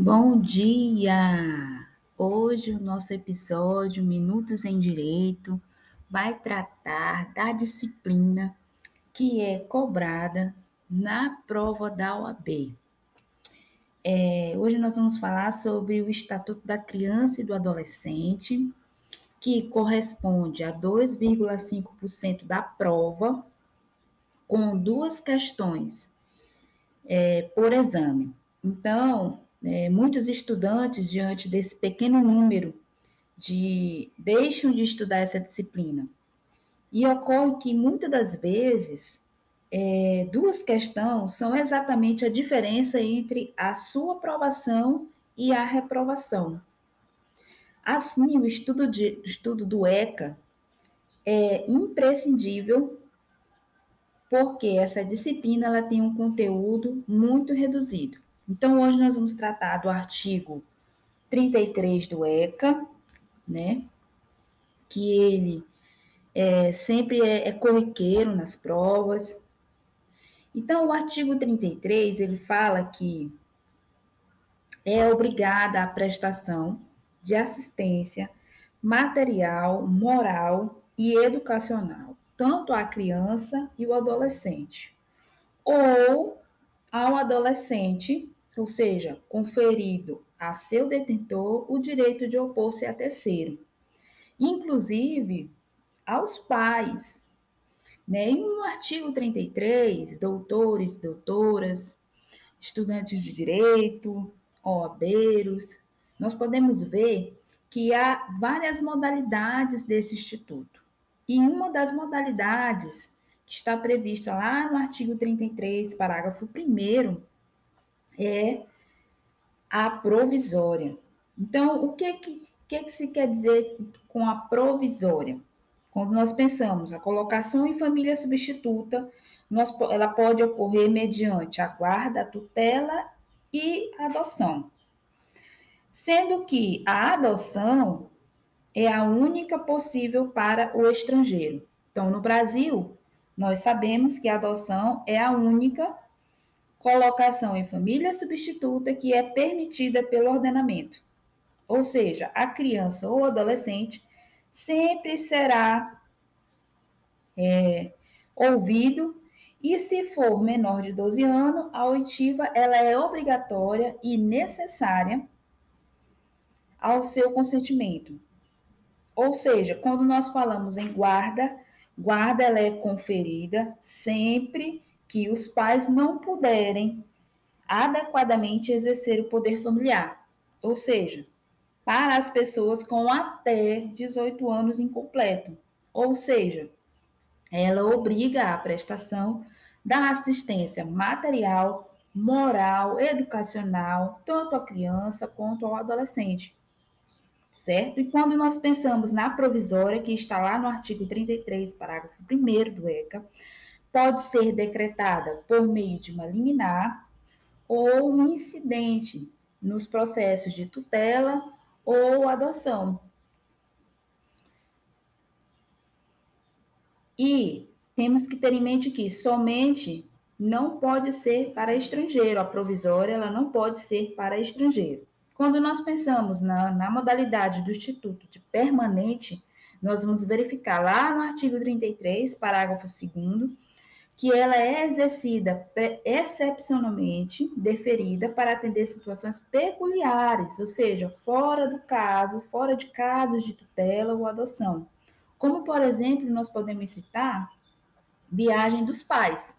Bom dia! Hoje o nosso episódio Minutos em Direito vai tratar da disciplina que é cobrada na prova da OAB. É, hoje nós vamos falar sobre o Estatuto da Criança e do Adolescente, que corresponde a 2,5% da prova, com duas questões é, por exame. Então, é, muitos estudantes, diante desse pequeno número, de deixam de estudar essa disciplina. E ocorre que muitas das vezes é, duas questões são exatamente a diferença entre a sua aprovação e a reprovação. Assim, o estudo, de, estudo do ECA é imprescindível porque essa disciplina ela tem um conteúdo muito reduzido. Então, hoje nós vamos tratar do artigo 33 do ECA, né? Que ele é, sempre é, é corriqueiro nas provas. Então, o artigo 33, ele fala que é obrigada a prestação de assistência material, moral e educacional, tanto à criança e o adolescente, ou ao adolescente ou seja, conferido a seu detentor o direito de opor-se a terceiro, inclusive aos pais. Né? E no artigo 33, doutores, doutoras, estudantes de direito, OABeiros, nós podemos ver que há várias modalidades desse instituto. E uma das modalidades que está prevista lá no artigo 33, parágrafo 1 é a provisória. Então, o que, que, que, que se quer dizer com a provisória? Quando nós pensamos a colocação em família substituta, nós, ela pode ocorrer mediante a guarda, a tutela e a adoção. Sendo que a adoção é a única possível para o estrangeiro. Então, no Brasil, nós sabemos que a adoção é a única colocação em família substituta que é permitida pelo ordenamento. Ou seja, a criança ou adolescente sempre será é, ouvido e se for menor de 12 anos, a oitiva ela é obrigatória e necessária ao seu consentimento. Ou seja, quando nós falamos em guarda, guarda ela é conferida sempre que os pais não puderem adequadamente exercer o poder familiar, ou seja, para as pessoas com até 18 anos incompleto, ou seja, ela obriga a prestação da assistência material, moral, educacional, tanto à criança quanto ao adolescente. Certo? E quando nós pensamos na provisória, que está lá no artigo 33, parágrafo 1 do ECA, pode ser decretada por meio de uma liminar ou um incidente nos processos de tutela ou adoção. E temos que ter em mente que somente não pode ser para estrangeiro, a provisória ela não pode ser para estrangeiro. Quando nós pensamos na, na modalidade do Instituto de permanente, nós vamos verificar lá no artigo 33, parágrafo 2 que ela é exercida excepcionalmente deferida para atender situações peculiares, ou seja, fora do caso, fora de casos de tutela ou adoção. Como, por exemplo, nós podemos citar viagem dos pais.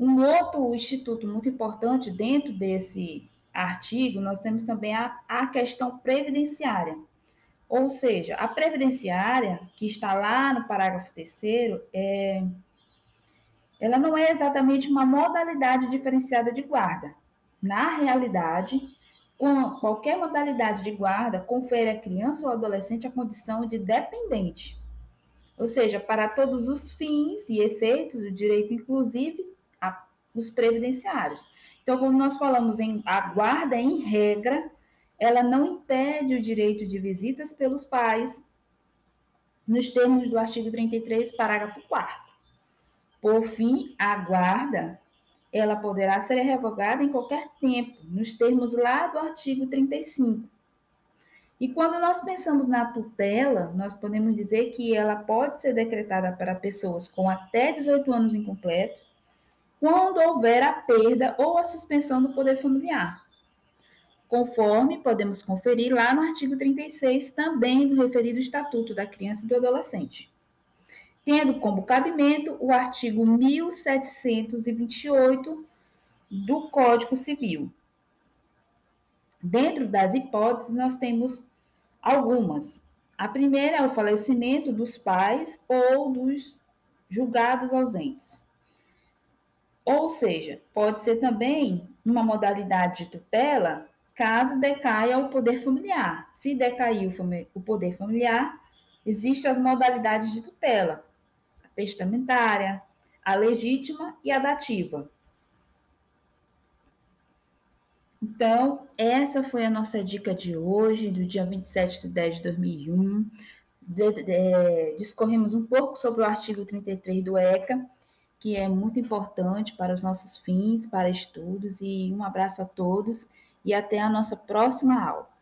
Um outro instituto muito importante dentro desse artigo, nós temos também a, a questão previdenciária. Ou seja, a previdenciária, que está lá no parágrafo terceiro, é, ela não é exatamente uma modalidade diferenciada de guarda. Na realidade, qualquer modalidade de guarda confere à criança ou adolescente a condição de dependente. Ou seja, para todos os fins e efeitos, o direito, inclusive, a, os previdenciários. Então, quando nós falamos em a guarda em regra, ela não impede o direito de visitas pelos pais, nos termos do artigo 33, parágrafo 4 por fim, a guarda ela poderá ser revogada em qualquer tempo, nos termos lá do artigo 35. E quando nós pensamos na tutela, nós podemos dizer que ela pode ser decretada para pessoas com até 18 anos incompletos, quando houver a perda ou a suspensão do poder familiar. Conforme podemos conferir lá no artigo 36, também do referido Estatuto da Criança e do Adolescente. Tendo como cabimento o artigo 1728 do Código Civil. Dentro das hipóteses, nós temos algumas. A primeira é o falecimento dos pais ou dos julgados ausentes. Ou seja, pode ser também uma modalidade de tutela caso decaia o poder familiar. Se decair o poder familiar, existem as modalidades de tutela: testamentária, a legítima e a dativa. Então, essa foi a nossa dica de hoje, do dia 27 de 10 de 2001. De, de, discorremos um pouco sobre o artigo 33 do ECA, que é muito importante para os nossos fins, para estudos, e um abraço a todos e até a nossa próxima aula.